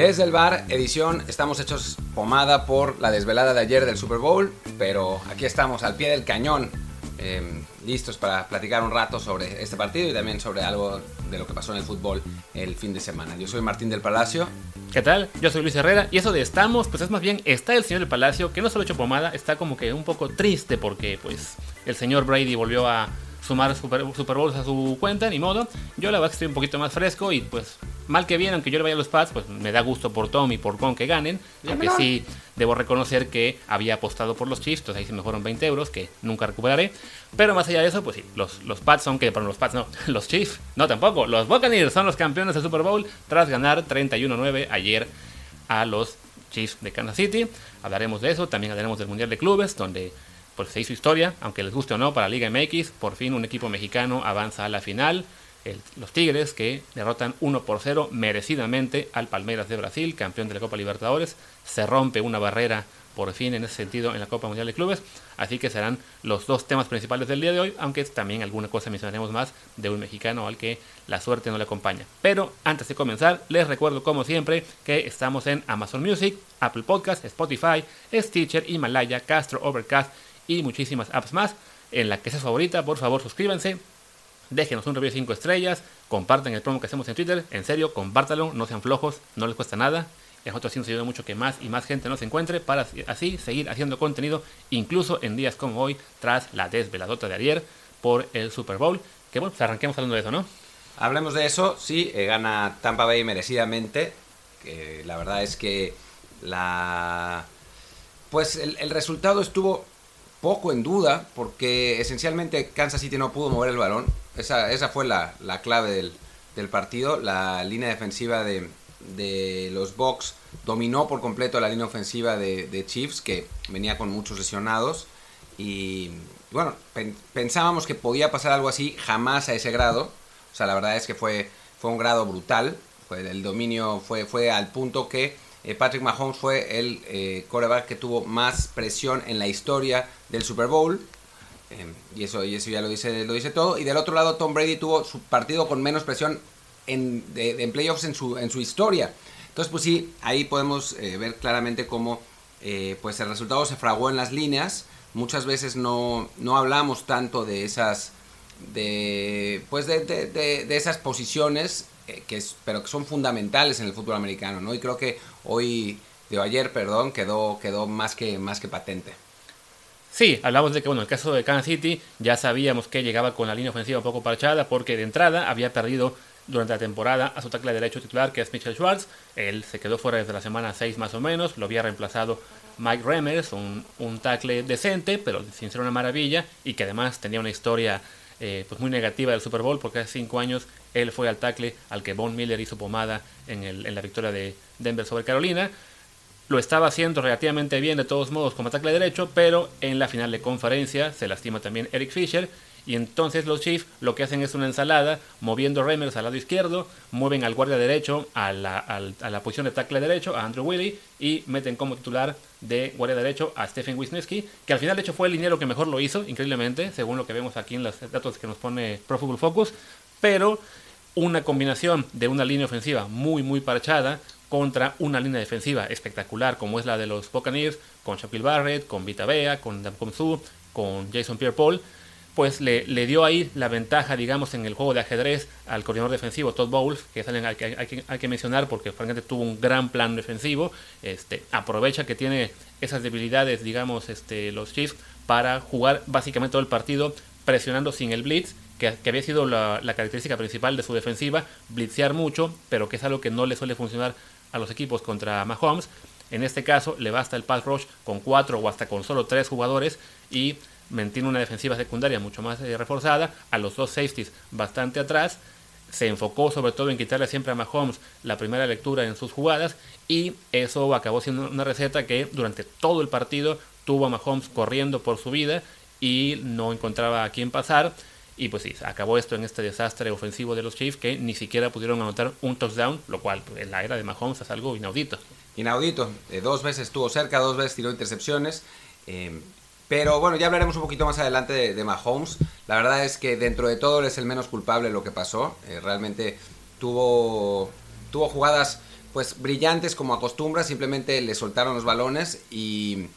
Desde el bar, edición, estamos hechos pomada por la desvelada de ayer del Super Bowl, pero aquí estamos al pie del cañón, em, listos para platicar un rato sobre este partido y también sobre algo de lo que pasó en el fútbol el fin de semana. Yo soy Martín del Palacio. ¿Qué tal? Yo soy Luis Herrera y eso de estamos, pues es más bien está el señor del Palacio, que no solo hecho pomada, está como que un poco triste porque pues el señor Brady volvió a sumar Super, Bowls a su cuenta, ni modo. Yo la verdad que estoy un poquito más fresco y pues mal que bien, aunque yo le vaya a los Pats, pues me da gusto por Tom y por Con que ganen. Aunque sí debo reconocer que había apostado por los Chiefs, entonces ahí se me fueron 20 euros que nunca recuperaré. Pero más allá de eso, pues sí, los, los Pats son que, para los Pats no, los Chiefs, no tampoco. Los Buccaneers son los campeones del Super Bowl tras ganar 31-9 ayer a los Chiefs de Kansas City. Hablaremos de eso, también hablaremos del Mundial de Clubes, donde pues se hizo historia, aunque les guste o no, para Liga MX. Por fin un equipo mexicano avanza a la final. Los Tigres que derrotan 1 por 0 merecidamente al Palmeiras de Brasil, campeón de la Copa Libertadores. Se rompe una barrera por fin en ese sentido en la Copa Mundial de Clubes. Así que serán los dos temas principales del día de hoy, aunque también alguna cosa mencionaremos más de un mexicano al que la suerte no le acompaña. Pero antes de comenzar, les recuerdo como siempre que estamos en Amazon Music, Apple Podcast, Spotify, Stitcher, Himalaya, Castro, Overcast y muchísimas apps más. En la que sea favorita, por favor suscríbanse, déjenos un review de 5 estrellas, compartan el promo que hacemos en Twitter, en serio, compártalo, no sean flojos, no les cuesta nada. Y a nosotros sí nos ayuda mucho que más y más gente nos encuentre para así seguir haciendo contenido, incluso en días como hoy, tras la desveladota de ayer por el Super Bowl. Que bueno, pues arranquemos hablando de eso, ¿no? Hablemos de eso, sí, eh, gana Tampa Bay merecidamente. Que la verdad es que la. Pues el resultado estuvo poco en duda, porque esencialmente Kansas City no pudo mover el balón. Esa, esa fue la, la clave del, del, partido. La línea defensiva de, de, los Bucks dominó por completo la línea ofensiva de, de Chiefs, que venía con muchos lesionados. Y bueno, pensábamos que podía pasar algo así, jamás a ese grado. O sea, la verdad es que fue, fue un grado brutal. El dominio fue, fue al punto que eh, Patrick Mahomes fue el eh, coreback que tuvo más presión en la historia del Super Bowl. Eh, y, eso, y eso ya lo dice, lo dice todo. Y del otro lado, Tom Brady tuvo su partido con menos presión en, en playoffs en su, en su historia. Entonces, pues sí, ahí podemos ver claramente cómo pues el resultado se fraguó en las líneas. Muchas veces no, no hablamos tanto de esas, de, pues de, de esas posiciones que es, pero que son fundamentales en el fútbol americano, ¿no? Y creo que hoy, de ayer, perdón, quedó, quedó más, que, más que patente. Sí, hablamos de que, bueno, en el caso de Kansas City ya sabíamos que llegaba con la línea ofensiva un poco parchada porque de entrada había perdido durante la temporada a su tackle derecho titular que es Mitchell Schwartz. Él se quedó fuera desde la semana 6 más o menos, lo había reemplazado Mike Remmers, un, un tackle decente, pero sin ser una maravilla y que además tenía una historia eh, pues muy negativa del Super Bowl porque hace 5 años él fue al tackle al que Von Miller hizo pomada en, el, en la victoria de Denver sobre Carolina. Lo estaba haciendo relativamente bien de todos modos como tackle derecho, pero en la final de conferencia se lastima también Eric Fisher y entonces los Chiefs lo que hacen es una ensalada, moviendo Remers al lado izquierdo, mueven al guardia derecho a la, a la posición de tackle derecho, a Andrew Willy, y meten como titular de guardia derecho a Stephen Wisniewski, que al final de hecho fue el liniero que mejor lo hizo, increíblemente, según lo que vemos aquí en los datos que nos pone Pro Football Focus, pero una combinación de una línea ofensiva muy muy parchada contra una línea defensiva espectacular como es la de los Buccaneers, con Shaquille Barrett, con Vita Bea, con Dan Su, con Jason Pierre-Paul, pues le, le, dio ahí la ventaja, digamos, en el juego de ajedrez al coordinador defensivo Todd Bowles, que hay, hay, que, hay que mencionar porque francamente tuvo un gran plan defensivo, este, aprovecha que tiene esas debilidades, digamos, este, los Chiefs para jugar básicamente todo el partido presionando sin el blitz, que, que había sido la, característica principal de su defensiva, blitzear mucho, pero que es algo que no le suele funcionar a los equipos contra Mahomes. En este caso le basta el pass rush con cuatro o hasta con solo tres jugadores y mantiene una defensiva secundaria mucho más eh, reforzada, a los dos safeties bastante atrás, se enfocó sobre todo en quitarle siempre a Mahomes la primera lectura en sus jugadas y eso acabó siendo una receta que durante todo el partido tuvo a Mahomes corriendo por su vida y no encontraba a quién pasar. Y pues sí, acabó esto en este desastre ofensivo de los Chiefs que ni siquiera pudieron anotar un touchdown, lo cual pues, en la era de Mahomes es algo inaudito. Inaudito, eh, dos veces estuvo cerca, dos veces tiró intercepciones. Eh, pero bueno, ya hablaremos un poquito más adelante de, de, Mahomes. La verdad es que dentro de todo es el menos culpable de lo que pasó. Eh, realmente tuvo, tuvo jugadas pues brillantes como acostumbra, simplemente le soltaron los balones y,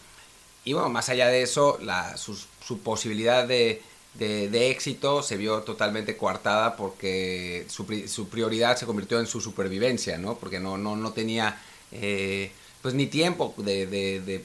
y bueno, más allá de eso, la, su, su posibilidad de, de, éxito se vio totalmente coartada porque su, prioridad se convirtió en su supervivencia, ¿no? Porque no, no, no tenía eh, pues ni tiempo de, de,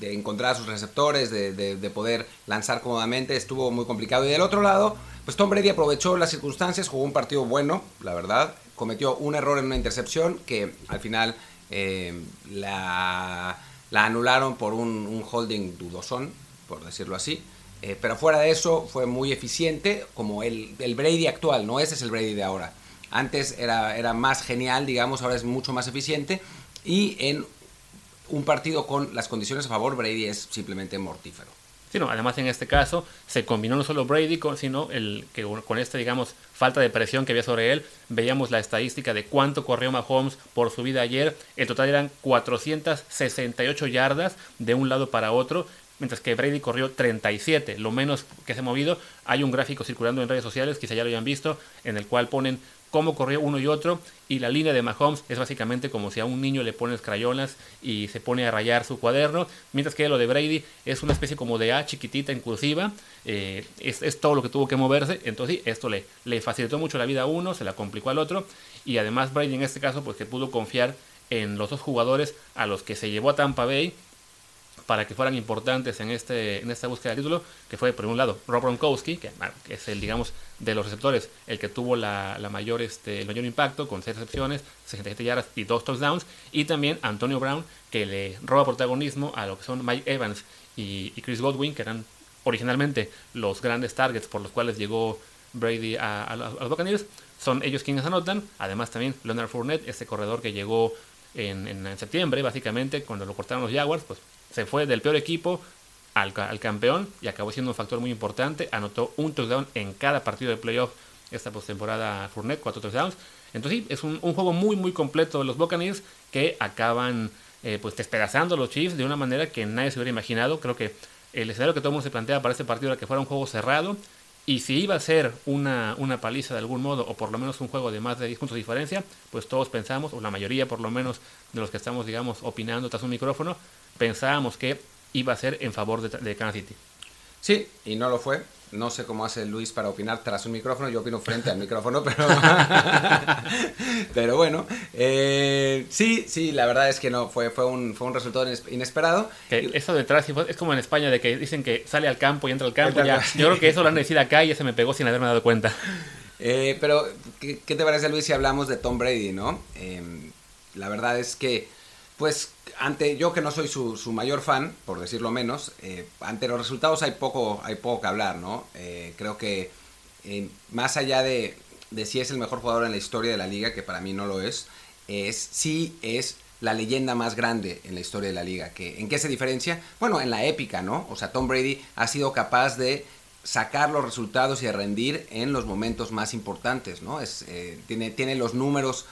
de, encontrar sus receptores, de, poder lanzar cómodamente, estuvo muy complicado. Y del otro lado, pues Tom Brady aprovechó las circunstancias, jugó un partido bueno, la verdad, cometió un error en una intercepción que al final eh, la, la, anularon por un, un holding dudosón, por decirlo así. Eh, pero fuera de eso fue muy eficiente, como el, el, Brady actual, no ese es el Brady de ahora. Antes era, era más genial, digamos, ahora es mucho más eficiente. Y en un partido con las condiciones a favor, Brady es simplemente mortífero. Sí, además en este caso se combinó no solo Brady, sino el que con esta, digamos, falta de presión que había sobre él, veíamos la estadística de cuánto corrió Mahomes por su vida ayer. El total eran 468 yardas de un lado para otro, mientras que Brady corrió 37, lo menos que se ha movido. Hay un gráfico circulando en redes sociales, quizá ya lo hayan visto, en el cual ponen cómo corrió uno y otro y la línea de Mahomes es básicamente como si a un niño le pones crayolas y se pone a rayar su cuaderno, mientras que lo de Brady es una especie como de A chiquitita en cursiva, eh, es, todo lo que tuvo que moverse, entonces esto le, le facilitó mucho la vida a uno, se la complicó al otro y además Brady en este caso pues que pudo confiar en los dos jugadores a los que se llevó a Tampa Bay para que fueran importantes en, este, en esta búsqueda de título, que fue por un lado Rob Gronkowski, que, es el, digamos, de los receptores, el que tuvo la, mayor, este, el mayor impacto, con 6 recepciones, 67 yardas y 2 touchdowns, y también Antonio Brown, que le roba protagonismo a lo que son Mike Evans y, Chris Godwin, que eran originalmente los grandes targets por los cuales llegó Brady a, los Buccaneers, son ellos quienes anotan, además también Leonard Fournette, este corredor que llegó en, en, septiembre, básicamente, cuando lo cortaron los Jaguars, pues se fue del peor equipo al, campeón y acabó siendo un factor muy importante. Anotó un touchdown en cada partido de playoff esta postemporada Fournette, cuatro touchdowns. Entonces sí, es un, juego muy muy completo de los Buccaneers que acaban eh, pues despedazando a los Chiefs de una manera que nadie se hubiera imaginado. Creo que el escenario que todo el mundo se plantea para este partido era que fuera un juego cerrado. Y si iba a ser una, una paliza de algún modo, o por lo menos un juego de más de 10 puntos de diferencia, pues todos pensamos, o la mayoría por lo menos de los que estamos, digamos, opinando tras un micrófono, pensábamos que iba a ser en favor de, de Kansas City. Sí, y no lo fue. No sé cómo hace Luis para opinar tras un micrófono, yo opino frente al micrófono, pero, pero bueno, eh, sí, sí, la verdad es que no, fue, fue, un, fue un resultado inesperado. Que eso detrás es como en España, de que dicen que sale al campo y entra al campo. Ya. Yo creo que eso lo han decidido acá y ese me pegó sin haberme dado cuenta. Eh, pero, ¿qué, te parece Luis si hablamos de Tom Brady, no? Em, la verdad es que, pues ante yo que no soy su, su mayor fan, por decirlo menos, eh, ante los resultados hay poco, hay poco que hablar, ¿no? Eh, creo que eh, más allá de, de, si es el mejor jugador en la historia de la liga, que para mí no lo es, es sí es la leyenda más grande en la historia de la liga. Que, ¿En qué se diferencia? Bueno, en la épica, ¿no? O sea, Tom Brady ha sido capaz de sacar los resultados y de rendir en los momentos más importantes, ¿no? Es, tiene, tiene los números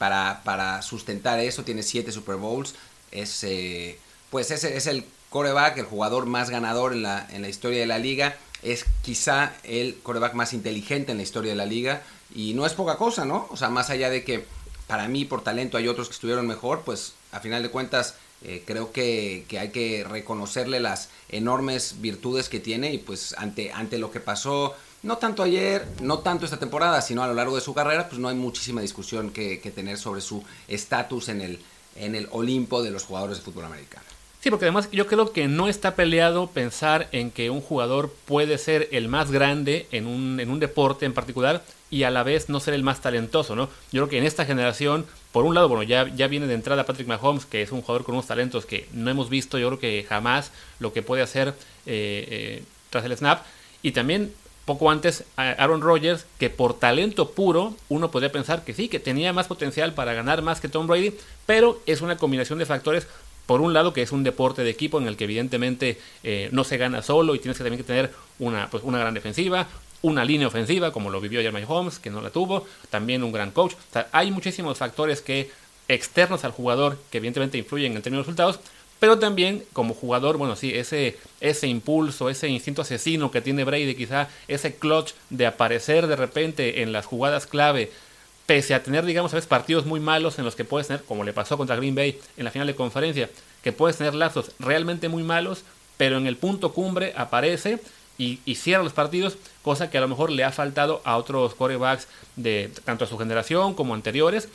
para, para, sustentar eso, tiene siete Super Bowls, es, eh, pues ese es el coreback, el jugador más ganador en la, en la historia de la liga. Es quizá el coreback más inteligente en la historia de la liga. Y no es poca cosa, ¿no? O sea, más allá de que para mí por talento hay otros que estuvieron mejor, pues a final de cuentas eh, creo que, que, hay que reconocerle las enormes virtudes que tiene y pues ante, ante lo que pasó, no tanto ayer, no tanto esta temporada, sino a lo largo de su carrera, pues no hay muchísima discusión que, que tener sobre su estatus en el, en el Olimpo de los jugadores de fútbol americano. Sí, porque además yo creo que no está peleado pensar en que un jugador puede ser el más grande en un, en un deporte en particular y a la vez no ser el más talentoso, ¿no? Yo creo que en esta generación, por un lado, bueno, ya, ya viene de entrada Patrick Mahomes, que es un jugador con unos talentos que no hemos visto, yo creo que jamás lo que puede hacer eh, eh, tras el snap. Y también poco antes Aaron Rodgers, que por talento puro uno podría pensar que sí, que tenía más potencial para ganar más que Tom Brady, pero es una combinación de factores. Por un lado, que es un deporte de equipo en el que evidentemente eh, no se gana solo y tienes que también que tener una, pues, una gran defensiva, una línea ofensiva, como lo vivió Jeremy Holmes, que no la tuvo, también un gran coach. Hay muchísimos factores que externos al jugador que evidentemente influyen en términos de resultados, pero también como jugador, bueno, sí, ese, ese impulso, ese instinto asesino que tiene Brady, quizá ese clutch de aparecer de repente en las jugadas clave pese a tener, digamos, a veces partidos muy malos en los que puedes tener, como le pasó contra Green Bay en la final de conferencia, que puedes tener lazos realmente muy malos, pero en el punto cumbre aparece y, cierra los partidos, cosa que a lo mejor le ha faltado a otros corebacks de tanto a su generación como anteriores.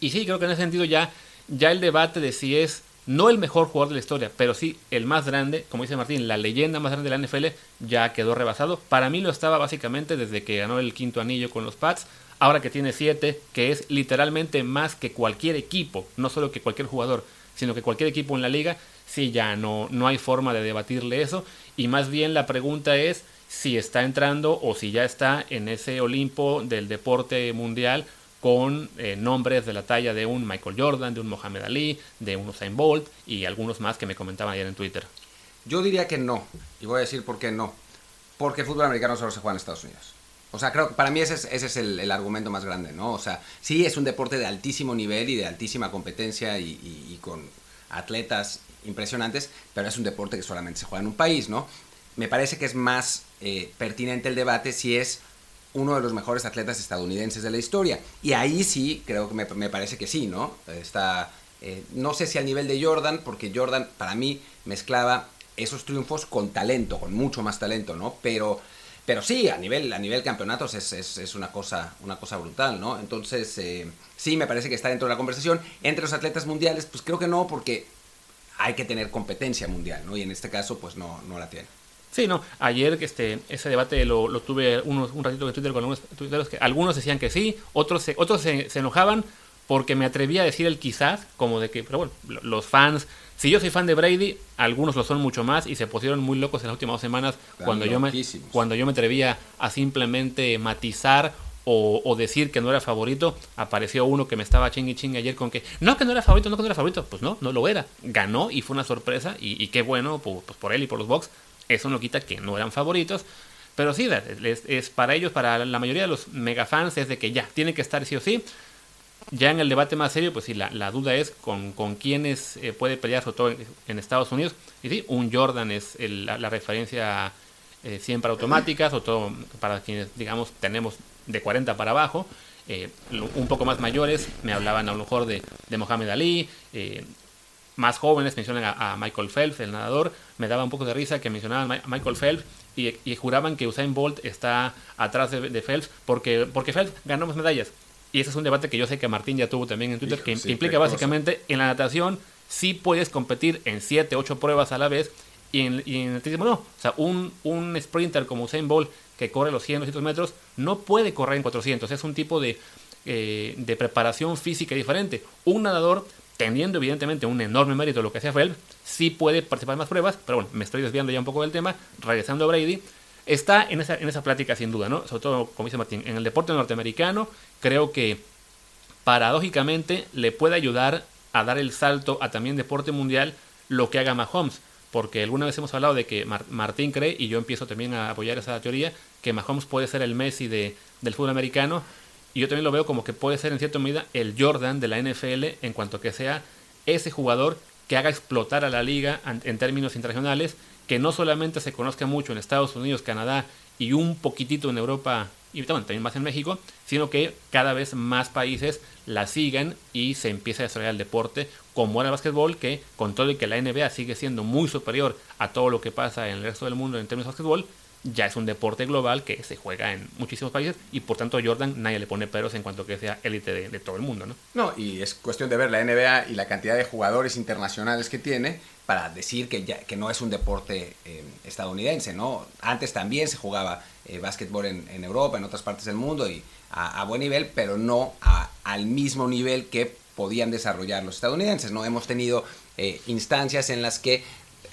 Y sí, creo que en ese sentido ya, ya el debate de si es no el mejor jugador de la historia, pero sí el más grande, como dice Martín, la leyenda más grande de la NFL ya quedó rebasado. Para mí lo estaba básicamente desde que ganó el quinto anillo con los Pats, ahora que tiene siete, que es literalmente más que cualquier equipo, no solo que cualquier jugador, sino que cualquier equipo en la liga, sí ya no, no hay forma de debatirle eso. Y más bien la pregunta es si está entrando o si ya está en ese Olimpo del deporte mundial con eh, nombres de la talla de un Michael Jordan, de un Mohamed Ali, de un Usain Bolt y algunos más que me comentaban ayer en Twitter. Yo diría que no, y voy a decir por qué no. Porque el fútbol americano solo se juega en Estados Unidos. O sea, creo que para mí ese es, el, argumento más grande, ¿no? O sea, sí es un deporte de altísimo nivel y de altísima competencia y, con atletas impresionantes, pero es un deporte que solamente se juega en un país, ¿no? Me parece que es más eh, pertinente el debate si es uno de los mejores atletas estadounidenses de la historia. Y ahí sí, creo que me, parece que sí, ¿no? Está, eh, no sé si al nivel de Jordan, porque Jordan para mí mezclaba esos triunfos con talento, con mucho más talento, ¿no? Pero, pero sí, a nivel, a nivel campeonatos es, es, una, cosa, una cosa brutal, ¿no? Entonces, eh, sí, me parece que está dentro de la conversación. Entre los atletas mundiales, pues creo que no, porque hay que tener competencia mundial, ¿no? Y en este caso, pues no, no la tiene. Sí, no. Ayer este, ese debate lo, lo tuve unos, un ratito en Twitter con algunos tuiteros que algunos decían que sí, otros se, otros se, enojaban porque me atrevía a decir el quizás, como de que, pero bueno, los fans, si yo soy fan de Brady, algunos lo son mucho más y se pusieron muy locos en las últimas dos semanas cuando yo, me, cuando yo me atrevía a simplemente matizar o, decir que no era favorito, apareció uno que me estaba ching y ching ayer con que no, que no era favorito, no que no era favorito. Pues no, no lo era. Ganó y fue una sorpresa y, qué bueno pues, por él y por los Bucks. Eso no quita que no eran favoritos. Pero sí, es, para ellos, para la mayoría de los megafans, es de que ya, tiene que estar sí o sí. Ya en el debate más serio, pues sí, la, duda es con, con quiénes eh, puede pelear, sobre todo en, Estados Unidos. Y sí, un Jordan es la, referencia eh, siempre automática, sobre todo para quienes, digamos, tenemos de 40 para abajo. Eh, un poco más mayores, me hablaban a lo mejor de, de Mohamed Ali, eh, más jóvenes mencionan a, Michael Phelps, el nadador. Me daba un poco de risa que mencionaban a Michael Phelps y, juraban que Usain Bolt está atrás de, Phelps porque, porque Phelps ganó más medallas. Y ese es un debate que yo sé que Martín ya tuvo también en Twitter, que implica básicamente en la natación sí puedes competir en 7, 8 pruebas a la vez y en, el atletismo no. O sea, un, un sprinter como Usain Bolt que corre los 100, 200 metros no puede correr en 400. Es un tipo de, eh, de preparación física diferente. Un nadador teniendo evidentemente un enorme mérito lo que hacía Phelps, sí puede participar en más pruebas, pero bueno, me estoy desviando ya un poco del tema, regresando a Brady, está en esa, en esa plática sin duda, ¿no? Sobre todo, como dice Martín, en el deporte norteamericano, creo que paradójicamente le puede ayudar a dar el salto a también deporte mundial lo que haga Mahomes, porque alguna vez hemos hablado de que Martín cree, y yo empiezo también a apoyar esa teoría, que Mahomes puede ser el Messi de, del fútbol americano, y yo también lo veo como que puede ser en cierta medida el Jordan de la NFL en cuanto que sea ese jugador que haga explotar a la liga en términos internacionales, que no solamente se conozca mucho en Estados Unidos, Canadá y un poquitito en Europa y también más en México, sino que cada vez más países la sigan y se empiece a desarrollar el deporte como era el básquetbol, que con todo y que la NBA sigue siendo muy superior a todo lo que pasa en el resto del mundo en términos de básquetbol, ya es un deporte global que se juega en muchísimos países y por tanto Jordan nadie le pone peros en cuanto que sea élite de, todo el mundo, ¿no? No, y es cuestión de ver la NBA y la cantidad de jugadores internacionales que tiene para decir que, ya, que no es un deporte eh, estadounidense, ¿no? Antes también se jugaba eh, básquetbol en, Europa, en otras partes del mundo y a, buen nivel, pero no al mismo nivel que podían desarrollar los estadounidenses, ¿no? Hemos tenido eh, instancias en las que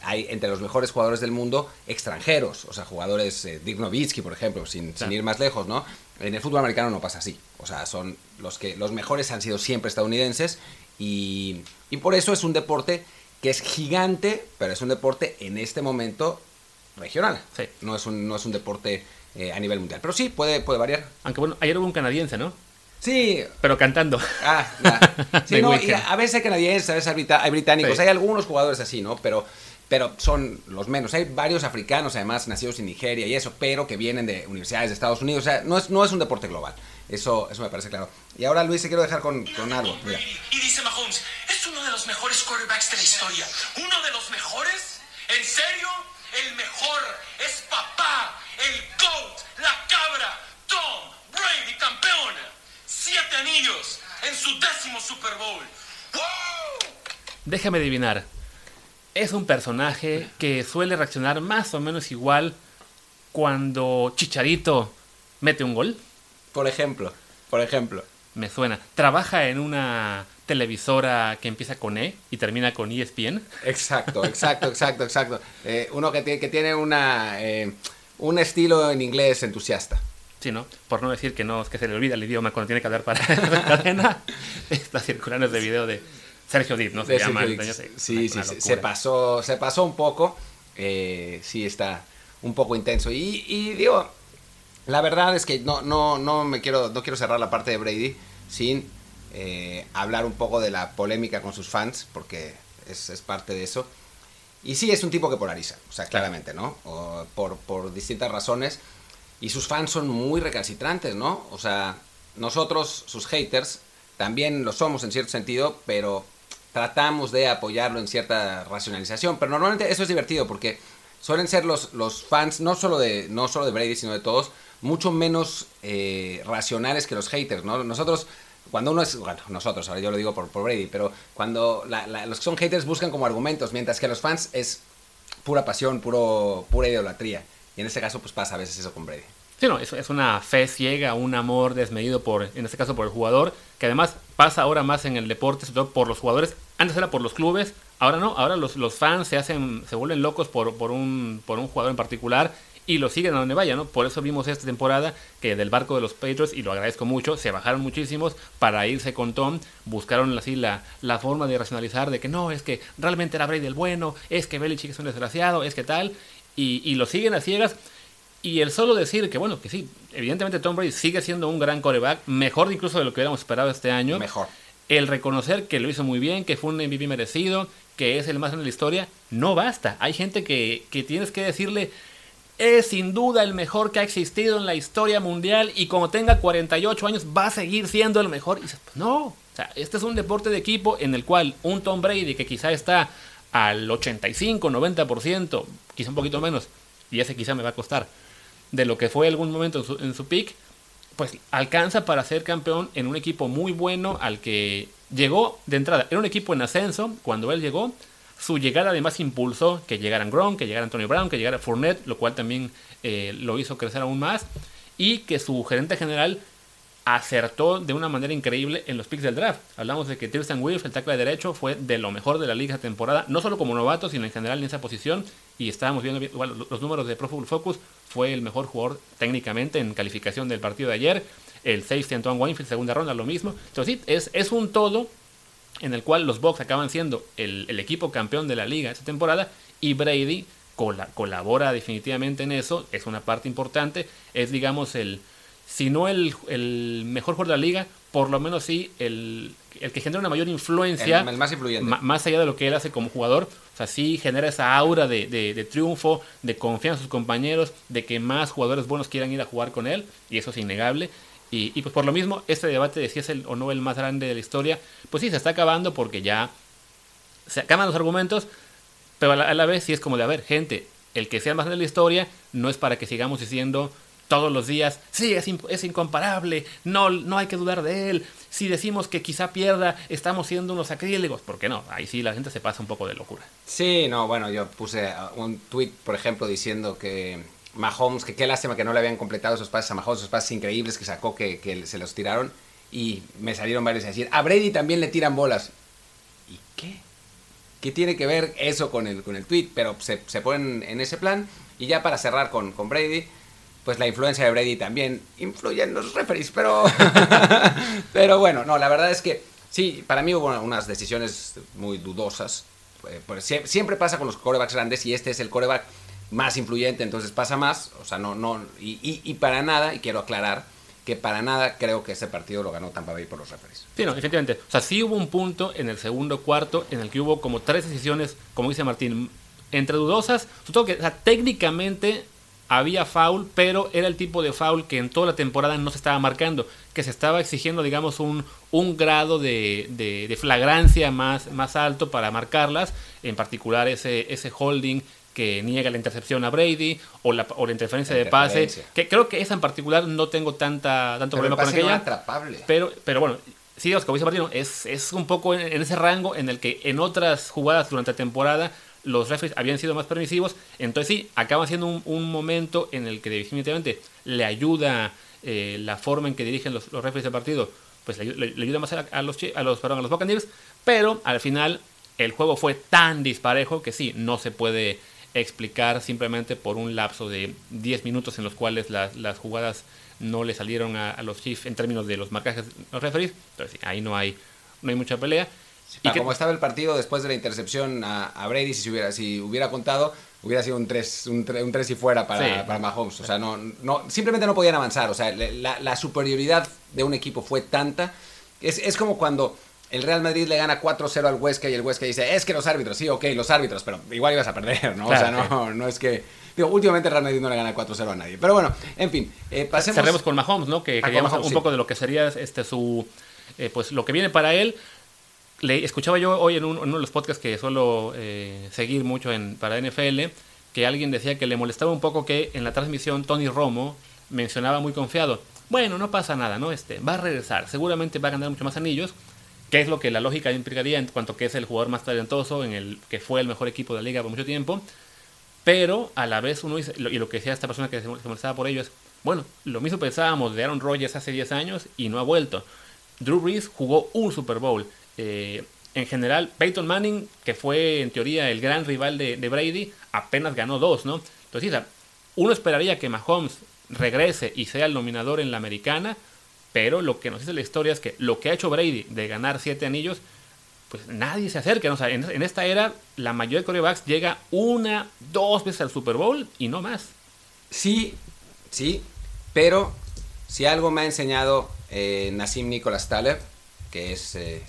hay entre los mejores jugadores del mundo extranjeros, o sea, jugadores, eh, Dirk Nowitzki, por ejemplo, sin, ir más lejos, ¿no? En el fútbol americano no pasa así, o sea, son los que los mejores han sido siempre estadounidenses y, y por eso es un deporte que es gigante, pero es un deporte en este momento regional. Sí. No es un, no es un deporte eh, a nivel mundial. Pero sí, puede, puede variar. Aunque bueno, ayer hubo un canadiense, ¿no? Sí. Pero cantando. Ah, Sí, no, a veces hay canadienses, a veces hay británicos, hay algunos jugadores así, ¿no? Pero pero son los menos. Hay varios africanos, además, nacidos en Nigeria y eso, pero que vienen de universidades de Estados Unidos. O sea, no es, no es un deporte global. Eso, eso me parece claro. Y ahora, Luis, te quiero dejar con, con algo. Mira. Y dice Mahomes, es uno de los mejores quarterbacks de la historia. ¿Uno de los mejores? ¿En serio? El mejor es papá, el GOAT, la cabra, Tom Brady, campeón. Siete anillos en su décimo Super Bowl. ¡Woo! Déjame adivinar. Es un personaje que suele reaccionar más o menos igual cuando Chicharito mete un gol. Por ejemplo, por ejemplo. Me suena. Trabaja en una televisora que empieza con E y termina con ESPN. Exacto, exacto, exacto, exacto. Eh, uno que tiene, que tiene una, eh, un estilo en inglés entusiasta. Sí, ¿no? Por no decir que no, es que se le olvida el idioma cuando tiene que hablar para la cadena. Estas circulares de video de Sergio Dip, ¿no? Se llama. El dueño, sí, Sí, sí, se- pasó, se pasó un poco. eh, sí, está un poco intenso. Y, y digo, la verdad es que no, no, no me quiero, no quiero cerrar la parte de Brady sin eh, hablar un poco de la polémica con sus fans, porque es, es parte de eso. Y sí, es un tipo que polariza, o sea, claramente, ¿no? O por, por distintas razones. Y sus fans son muy recalcitrantes, ¿no? O sea, nosotros, sus haters, también lo somos en cierto sentido, pero tratamos de apoyarlo en cierta racionalización. Pero normalmente eso es divertido porque suelen ser los, los fans, no solo, de, no solo de Brady, sino de todos, mucho menos eh, racionales que los haters, ¿no? Nosotros, cuando uno es, bueno, nosotros, ahora yo lo digo por, por Brady, pero cuando los que son haters buscan como argumentos, mientras que los fans es pura pasión, puro, pura idolatría. Y en este caso, pues pasa a veces eso con Brady. Sí, no, es, es una fe ciega, un amor desmedido por, en este caso por el jugador, que además pasa ahora más en el deporte, sobre todo por los jugadores. Antes era por los clubes, ahora no, ahora los, los fans se hacen, se vuelven locos por, por, un, por un jugador en particular y lo siguen a donde vaya, ¿no? Por eso vimos esta temporada que del barco de los Patriots, y lo agradezco mucho, se bajaron muchísimos para irse con Tom, buscaron así la, la forma de racionalizar de que no, es que realmente era Brady el bueno, es que Belichick es un desgraciado, es que tal, y, y lo siguen a ciegas. Y el solo decir que, bueno, que sí, evidentemente Tom Brady sigue siendo un gran coreback, mejor incluso de lo que hubiéramos esperado este año. Mejor. El reconocer que lo hizo muy bien, que fue un MVP merecido, que es el más grande de la historia, no basta. Hay gente que, que tienes que decirle, es sin duda el mejor que ha existido en la historia mundial y como tenga 48 años va a seguir siendo el mejor. Y dices, pues no, o sea, este es un deporte de equipo en el cual un Tom Brady que quizá está al 85, 90%, quizá un poquito menos, y ese quizá me va a costar, de lo que fue algún momento en su, en su peak, pues alcanza para ser campeón en un equipo muy bueno al que llegó de entrada. Era un equipo en ascenso cuando él llegó. Su llegada además impulsó que llegaran Gronk, que llegara Antonio Brown, que llegara Fournette, lo cual también eh, lo hizo crecer aún más. Y que su gerente general acertó de una manera increíble en los picks del draft. Hablamos de que Tristan Wirfs, el tackle de derecho, fue de lo mejor de la liga temporada, no solo como novato, sino en general en esa posición. Y estábamos viendo igual, los números de Pro Football Focus. Fue el mejor jugador técnicamente en calificación del partido de ayer. El safety Antoine Winfield, segunda ronda, lo mismo. Entonces, sí, es, es un todo en el cual los Bucks acaban siendo el, equipo campeón de la liga esta temporada y Brady cola- colabora definitivamente en eso, es una parte importante, es digamos el, si no el, el mejor jugador de la liga, por lo menos sí el, el que genera una mayor influencia, El, el más influyente. ma- más allá de lo que él hace como jugador, o sea, sí genera esa aura de, de- de triunfo, de confianza en sus compañeros, de que más jugadores buenos quieran ir a jugar con él, y eso es innegable. Y, y pues por lo mismo, este debate de si es el o no el más grande de la historia, pues sí, se está acabando porque ya se acaban los argumentos, pero a la, a la vez sí es como de, a ver, gente, el que sea el más grande de la historia no es para que sigamos diciendo todos los días, sí, es, es incomparable, no, no hay que dudar de él, si decimos que quizá pierda, estamos siendo unos sacrílegos, ¿por qué no? Ahí sí la gente se pasa un poco de locura. Sí, no, bueno, yo puse uh, un tweet, por ejemplo, diciendo que Mahomes, que qué lástima que no le habían completado esos pases a Mahomes, esos pases increíbles que sacó, que, que se los tiraron. Y me salieron varios a decir, a Brady también le tiran bolas. ¿Y qué? ¿Qué tiene que ver eso con el, con el tweet? Pero se, se ponen en ese plan. Y ya para cerrar con, con Brady, pues la influencia de Brady también influye en los referees, pero... pero bueno, no, la verdad es que sí, para mí hubo unas decisiones muy dudosas. Eh, pues sie- siempre pasa con los corebacks grandes y este es el coreback más influyente, entonces pasa más. O sea, no, no, y, y- y para nada, y quiero aclarar, que para nada creo que ese partido lo ganó Tampa Bay por los referees. Sí, no, efectivamente. O sea, sí hubo un punto en el segundo cuarto en el que hubo como tres decisiones, como dice Martín, entre dudosas. Sobre todo que o sea, técnicamente había foul, pero era el tipo de foul que en toda la temporada no se estaba marcando, que se estaba exigiendo, digamos, un, un grado de, de, flagrancia más, más alto para marcarlas, en particular ese, ese holding que niega la intercepción a Brady o la, o la interferencia de pase, que creo que esa en particular no tengo tanta, tanto problema con aquella. Pero, pero bueno, sí, como dice Martino, es, es un poco en, en, ese rango en el que en otras jugadas durante la temporada los referees habían sido más permisivos. Entonces sí, acaba siendo un, momento en el que definitivamente le ayuda eh, la forma en que dirigen los, los referees del partido, pues le, ayuda más a, los, a, perdón, a los Buccaneers, pero al final el juego fue tan disparejo que sí, no se puede explicar simplemente por un lapso de 10 minutos en los cuales las jugadas no le salieron a, los Chiefs en términos de los marcajes los referees, pero sí, ahí no hay, no hay mucha pelea. Y como estaba el partido después de la intercepción a, Brady, si hubiera, si hubiera contado, hubiera sido un 3 un, un tres y fuera para, para, Mahomes. O sea, no, no, simplemente no podían avanzar. O sea, la, la superioridad de un equipo fue tanta. Es, es como cuando el Real Madrid le gana 4-0 al Huesca y el Huesca dice, es que los árbitros, sí, ok, los árbitros, pero igual ibas a perder, ¿no? o sea, no, no es que... Digo, últimamente el Real Madrid no le gana 4-0 a nadie. Pero bueno, en fin, eh, pasemos... Cerremos con Mahomes, ¿no? Que queríamos un poco de lo que sería este su... Eh, pues lo que viene para él le escuchaba yo hoy en, uno de los podcasts que suelo eh, seguir mucho en, para NFL, que alguien decía que le molestaba un poco que en la transmisión Tony Romo mencionaba muy confiado, bueno, no pasa nada, ¿no? Este, va a regresar, seguramente va a ganar mucho más anillos, que es lo que la lógica implicaría en cuanto que es el jugador más talentoso, en el que fue el mejor equipo de la liga por mucho tiempo, pero a la vez uno dice, y lo que decía esta persona que se molestaba por ello es, bueno, lo mismo pensábamos de Aaron Rodgers hace 10 años y no ha vuelto. Drew Brees jugó un Super Bowl. Eh, en general, Peyton Manning, que fue en teoría el gran rival de, Brady, apenas ganó dos, ¿no? Entonces, uno esperaría que Mahomes regrese y sea el nominador en la americana, pero lo que nos dice la historia es que lo que ha hecho Brady de ganar siete anillos, pues nadie se acerca. ¿no? en, esta era, la mayoría de corebacks llega una, dos veces al Super Bowl y no más. Sí, sí, pero si algo me ha enseñado eh, Nassim Nicholas Taleb, que es eh,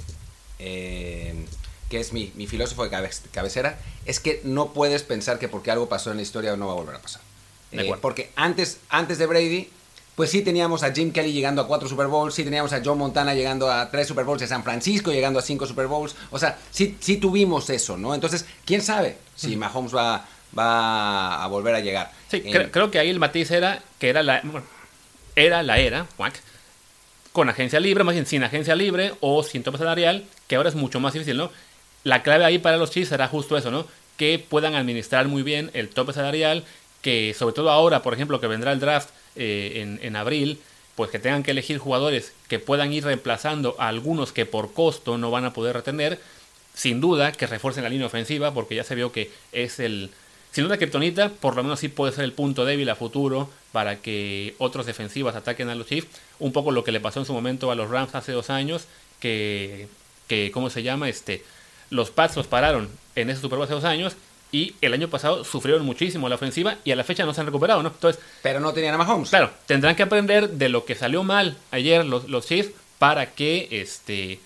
eh, que es mi, filósofo de cabecera, es que no puedes pensar que porque algo pasó en la historia no va a volver a pasar. Eh, porque antes, antes de Brady, pues sí teníamos a Jim Kelly llegando a cuatro Super Bowls, sí teníamos a John Montana llegando a tres Super Bowls, a San Francisco llegando a cinco Super Bowls, o sea, sí, sí tuvimos eso, ¿no? Entonces, ¿quién sabe si Mahomes va, va a volver a llegar? Sí, eh, creo, que ahí el matiz era que era la, era la era, con agencia libre, más bien sin agencia libre o sin tope salarial, que ahora es mucho más difícil, ¿no? La clave ahí para los Chiefs será justo eso, ¿no? Que puedan administrar muy bien el tope salarial, que sobre todo ahora, por ejemplo, que vendrá el draft eh, en, abril, pues que tengan que elegir jugadores que puedan ir reemplazando a algunos que por costo no van a poder retener, sin duda que refuercen la línea ofensiva, porque ya se vio que es el, sin duda Kryptonita, por lo menos sí puede ser el punto débil a futuro para que otros defensivas ataquen a los Chiefs. Un poco lo que le pasó en su momento a los Rams hace dos años, que, que ¿cómo se llama? Este, los Pats los pararon en ese Super Bowl hace dos años y el año pasado sufrieron muchísimo la ofensiva y a la fecha no se han recuperado, ¿no? Entonces, pero no tenían a Mahomes. Claro, tendrán que aprender de lo que salió mal ayer los, los Chiefs para que este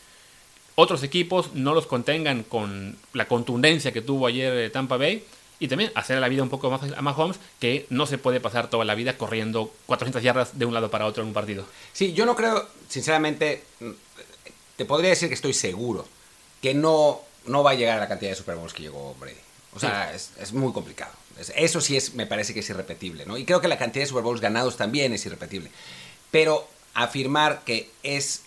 otros equipos no los contengan con la contundencia que tuvo ayer Tampa Bay y también hacer la vida un poco más a Mahomes, que no se puede pasar toda la vida corriendo 400 yardas de un lado para otro en un partido. Sí, yo no creo, sinceramente, te podría decir que estoy seguro que no, no va a llegar a la cantidad de Super Bowls que llegó Brady. O sea, es, muy complicado. Eso sí es, me parece que es irrepetible, ¿no? Y creo que la cantidad de Super Bowls ganados también es irrepetible. Pero afirmar que es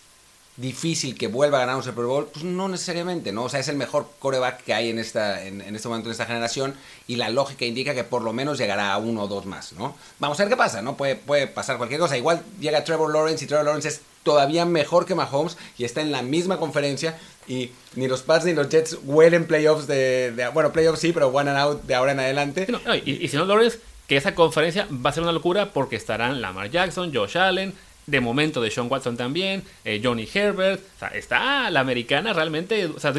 difícil que vuelva a ganar un Super Bowl, pues no necesariamente, ¿no? O sea, es el mejor coreback que hay en, esta, en, este momento, en esta generación, y la lógica indica que por lo menos llegará a uno o dos más, ¿no? Vamos a ver qué pasa, ¿no? Puede, puede pasar cualquier cosa. Igual llega Trevor Lawrence y Trevor Lawrence es todavía mejor que Mahomes y está en la misma conferencia y ni los Pats ni los Jets huelen playoffs de, bueno, playoffs sí, pero one and out de ahora en adelante. y, y si no, Lawrence, que esa conferencia va a ser una locura porque estarán Lamar Jackson, Josh Allen, de momento de Sean Watson también, eh, Johnny Herbert, o sea, está la americana realmente, o sea,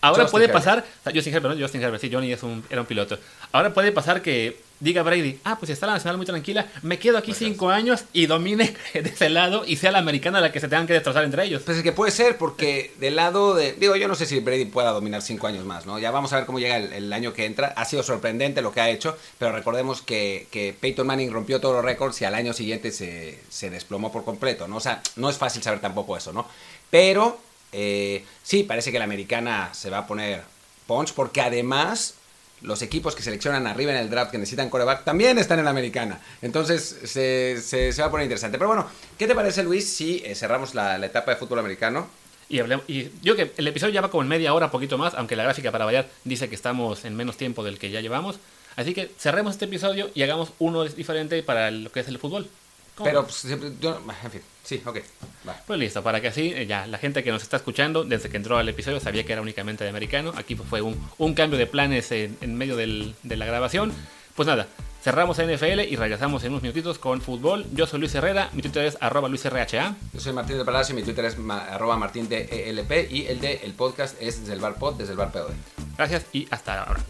Ahora Justin puede Herbert. pasar, o sea, Justin Herbert, no, Justin Herbert, sí, Johnny es un, era un piloto. Ahora puede pasar que diga Brady, ah, pues está la nacional muy tranquila, me quedo aquí cinco años y domine de ese lado y sea la americana la que se tengan que destrozar entre ellos. Pues es que puede ser, porque del lado de. Digo, yo no sé si Brady pueda dominar cinco años más, ¿no? Ya vamos a ver cómo llega el, el año que entra. Ha sido sorprendente lo que ha hecho, pero recordemos que, que Peyton Manning rompió todos los récords y al año siguiente se, se desplomó por completo, ¿no? O sea, no es fácil saber tampoco eso, ¿no? Pero eh, sí, parece que la americana se va a poner punch, porque además los equipos que seleccionan arriba en el draft que necesitan coreback también están en la americana. Entonces se, va a poner interesante. Pero bueno, ¿qué te parece, Luis, si eh, cerramos la, etapa de fútbol americano? Y yo que el episodio ya va como en media hora, poquito más, aunque la gráfica para variar dice que estamos en menos tiempo del que ya llevamos. Así que cerremos este episodio y hagamos uno diferente para lo que es el fútbol. ¿Cómo Pero, pues, siempre- yo- en fin, sí, ok. va. Pues listo, para que así eh, ya la gente que nos está escuchando desde que entró al episodio sabía que era únicamente de americano. Aquí pues, fue un, un cambio de planes en, en medio del- de la grabación. Pues nada, cerramos NFL y regresamos en unos minutitos con fútbol. Yo soy Luis Herrera, mi Twitter es arroba luisrha. Yo soy Martín de Palacio, mi Twitter es ma- arroba martín de ELP y el de el podcast es desde el bar pod, desde el bar POD. Gracias y hasta ahora.